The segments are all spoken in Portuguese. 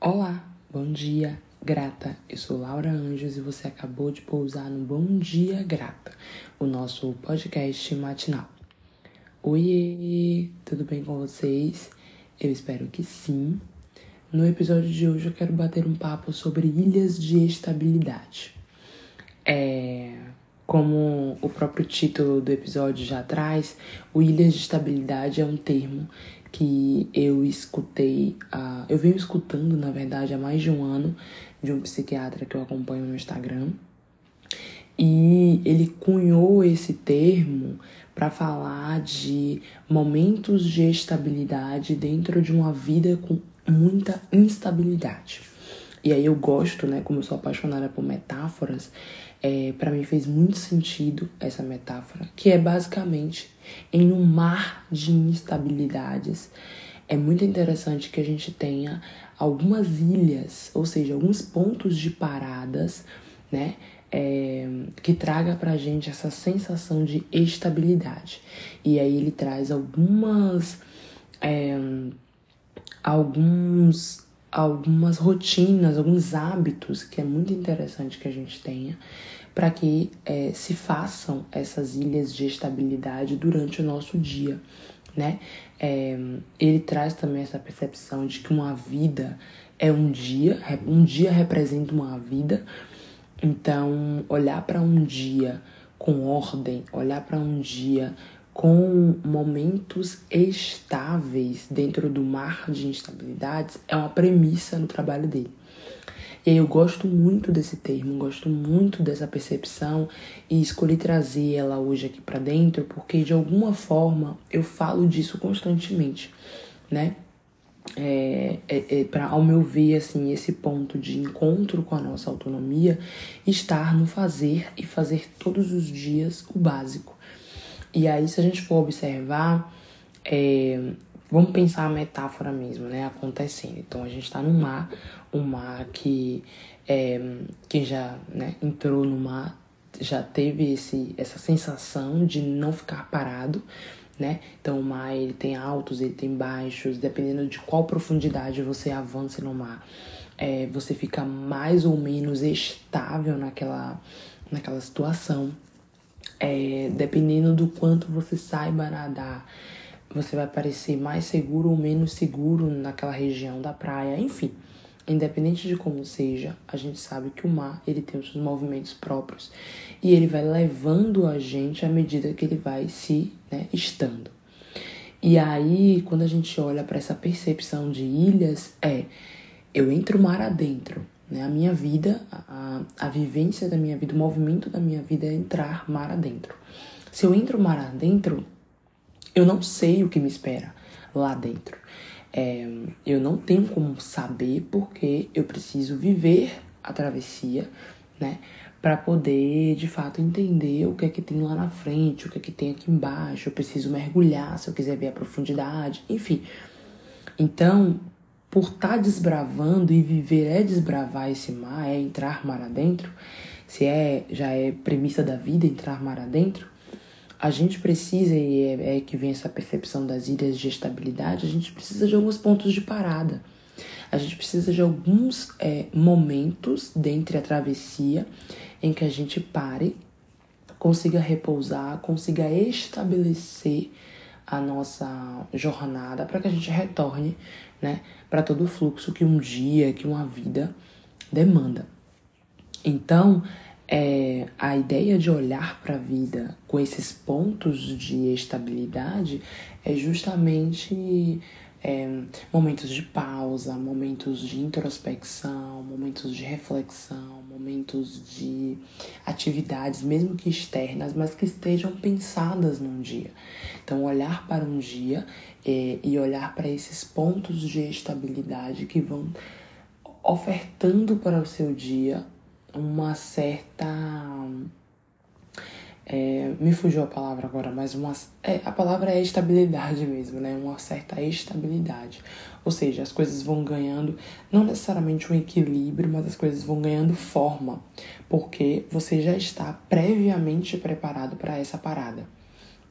Olá, bom dia, grata. Eu sou Laura Anjos e você acabou de pousar no Bom Dia Grata, o nosso podcast matinal. Oi, tudo bem com vocês? Eu espero que sim. No episódio de hoje eu quero bater um papo sobre ilhas de estabilidade. É, como o próprio título do episódio já traz, o ilhas de estabilidade é um termo que eu escutei, uh, eu venho escutando, na verdade, há mais de um ano, de um psiquiatra que eu acompanho no Instagram. E ele cunhou esse termo para falar de momentos de estabilidade dentro de uma vida com muita instabilidade. E aí eu gosto, né, como eu sou apaixonada por metáforas, é, para mim fez muito sentido essa metáfora, que é basicamente em um mar de instabilidades. É muito interessante que a gente tenha algumas ilhas, ou seja, alguns pontos de paradas, né? É, que traga pra gente essa sensação de estabilidade. E aí ele traz algumas. É, alguns algumas rotinas, alguns hábitos que é muito interessante que a gente tenha para que é, se façam essas ilhas de estabilidade durante o nosso dia, né? É, ele traz também essa percepção de que uma vida é um dia, um dia representa uma vida. Então, olhar para um dia com ordem, olhar para um dia com momentos estáveis dentro do mar de instabilidades é uma premissa no trabalho dele. E aí eu gosto muito desse termo, gosto muito dessa percepção e escolhi trazer ela hoje aqui para dentro porque de alguma forma eu falo disso constantemente, né? É, é, é para ao meu ver assim esse ponto de encontro com a nossa autonomia estar no fazer e fazer todos os dias o básico e aí, se a gente for observar, é, vamos pensar a metáfora mesmo, né? Acontecendo. Então, a gente está no mar, um mar que, é, que já né, entrou no mar, já teve esse, essa sensação de não ficar parado, né? Então, o mar ele tem altos, ele tem baixos, dependendo de qual profundidade você avança no mar. É, você fica mais ou menos estável naquela, naquela situação. É, dependendo do quanto você saiba nadar, você vai parecer mais seguro ou menos seguro naquela região da praia, enfim. Independente de como seja, a gente sabe que o mar ele tem os seus movimentos próprios e ele vai levando a gente à medida que ele vai se né, estando. E aí, quando a gente olha para essa percepção de ilhas, é eu entro mar adentro, né? A minha vida, a, a vivência da minha vida, o movimento da minha vida é entrar mar adentro. Se eu entro mar adentro, eu não sei o que me espera lá dentro. É, eu não tenho como saber porque eu preciso viver a travessia, né? Para poder de fato entender o que é que tem lá na frente, o que é que tem aqui embaixo. Eu preciso mergulhar se eu quiser ver a profundidade, enfim. Então, por estar tá desbravando e viver é desbravar esse mar, é entrar mar adentro, se é já é premissa da vida entrar mar adentro, a gente precisa, e é, é que vem essa percepção das ilhas de estabilidade, a gente precisa de alguns pontos de parada. A gente precisa de alguns é, momentos dentre a travessia em que a gente pare, consiga repousar, consiga estabelecer a nossa jornada para que a gente retorne, né, para todo o fluxo que um dia, que uma vida demanda. Então, é, a ideia de olhar para a vida com esses pontos de estabilidade é justamente é, momentos de pausa, momentos de introspecção, momentos de reflexão, momentos de atividades, mesmo que externas, mas que estejam pensadas num dia. Então, olhar para um dia é, e olhar para esses pontos de estabilidade que vão ofertando para o seu dia uma certa é, me fugiu a palavra agora, mas uma, é, a palavra é estabilidade mesmo, né? Uma certa estabilidade. Ou seja, as coisas vão ganhando, não necessariamente um equilíbrio, mas as coisas vão ganhando forma, porque você já está previamente preparado para essa parada.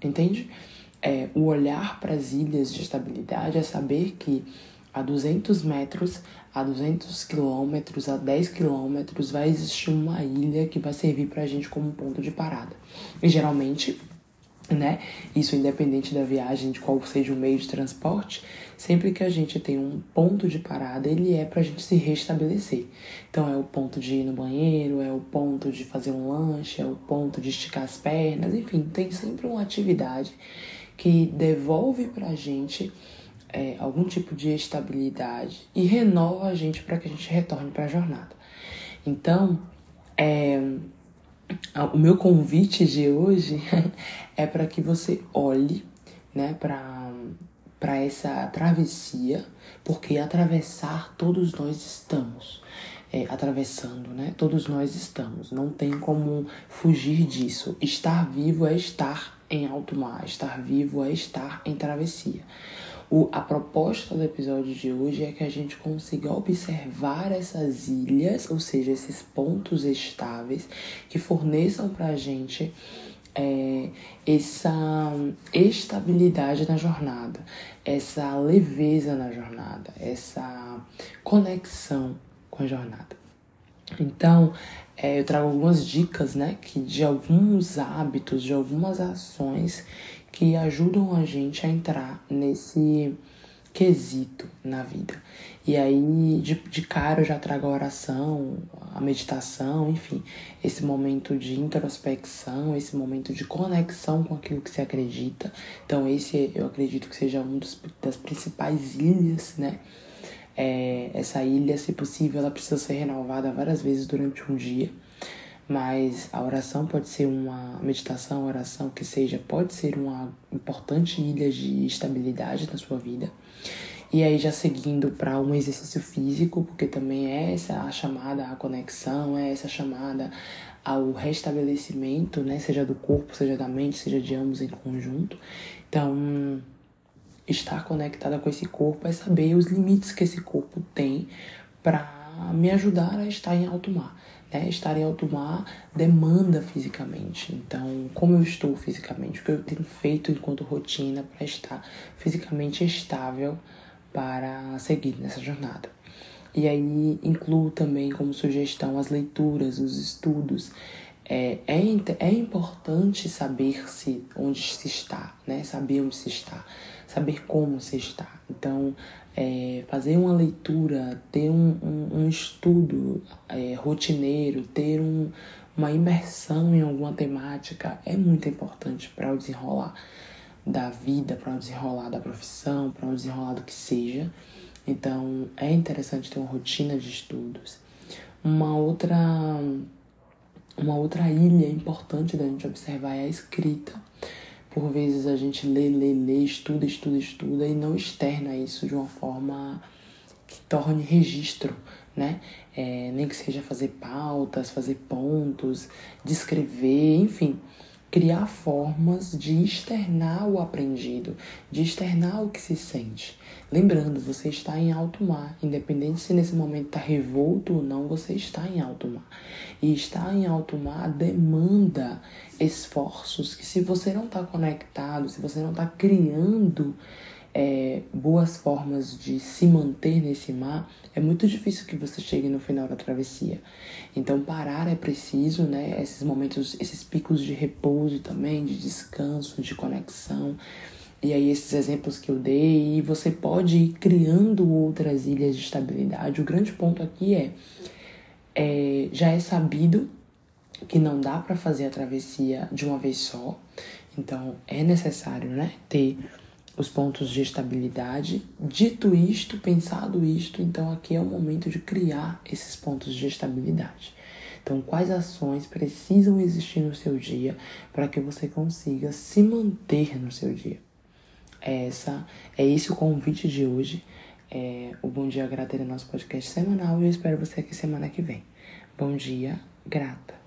Entende? É, o olhar para as ilhas de estabilidade é saber que a 200 metros a 200 quilômetros, a 10 quilômetros, vai existir uma ilha que vai servir pra gente como ponto de parada. E geralmente né? Isso independente da viagem, de qual seja o meio de transporte, sempre que a gente tem um ponto de parada, ele é pra gente se restabelecer. Então é o ponto de ir no banheiro, é o ponto de fazer um lanche, é o ponto de esticar as pernas, enfim, tem sempre uma atividade que devolve pra gente é, algum tipo de estabilidade e renova a gente para que a gente retorne para a jornada. Então, é, o meu convite de hoje é para que você olhe, né, para essa travessia, porque atravessar todos nós estamos. É, atravessando, né? Todos nós estamos. Não tem como fugir disso. Estar vivo é estar em alto mar. Estar vivo é estar em travessia. O, a proposta do episódio de hoje é que a gente consiga observar essas ilhas, ou seja, esses pontos estáveis que forneçam para a gente é, essa estabilidade na jornada, essa leveza na jornada, essa conexão com a jornada. Então, é, eu trago algumas dicas, né, que de alguns hábitos, de algumas ações que ajudam a gente a entrar nesse quesito na vida. E aí, de, de cara, eu já trago a oração, a meditação, enfim, esse momento de introspecção, esse momento de conexão com aquilo que se acredita. Então, esse eu acredito que seja um dos, das principais ilhas, né? É, essa ilha, se possível, ela precisa ser renovada várias vezes durante um dia mas a oração pode ser uma meditação, oração que seja, pode ser uma importante ilha de estabilidade na sua vida. E aí já seguindo para um exercício físico, porque também é essa a chamada à conexão, é essa chamada ao restabelecimento, né, seja do corpo, seja da mente, seja de ambos em conjunto. Então, estar conectada com esse corpo é saber os limites que esse corpo tem para me ajudar a estar em alto mar né, estar em alto mar demanda fisicamente. Então, como eu estou fisicamente? O que eu tenho feito enquanto rotina para estar fisicamente estável para seguir nessa jornada? E aí incluo também como sugestão as leituras, os estudos. É, é, é importante saber se onde se está, né? Saber onde se está, saber como se está. Então, é, fazer uma leitura, ter um, um, um estudo é, rotineiro, ter um, uma imersão em alguma temática é muito importante para o desenrolar da vida, para o desenrolar da profissão, para o desenrolar do que seja. Então é interessante ter uma rotina de estudos. Uma outra uma outra ilha importante da gente observar é a escrita. Por vezes a gente lê, lê, lê, estuda, estuda, estuda e não externa isso de uma forma que torne registro, né? É, nem que seja fazer pautas, fazer pontos, descrever, enfim criar formas de externar o aprendido, de externar o que se sente. Lembrando, você está em alto mar, independente se nesse momento está revolto ou não, você está em alto mar. E estar em alto mar demanda esforços que, se você não está conectado, se você não está criando é, boas formas de se manter nesse mar, é muito difícil que você chegue no final da travessia. Então parar é preciso, né? Esses momentos, esses picos de repouso também, de descanso, de conexão. E aí esses exemplos que eu dei, e você pode ir criando outras ilhas de estabilidade. O grande ponto aqui é, é já é sabido que não dá para fazer a travessia de uma vez só. Então é necessário, né, ter os pontos de estabilidade. Dito isto, pensado isto, então aqui é o momento de criar esses pontos de estabilidade. Então, quais ações precisam existir no seu dia para que você consiga se manter no seu dia? É essa, é esse o convite de hoje. É, o Bom Dia Grata é nosso podcast semanal e eu espero você aqui semana que vem. Bom dia, grata.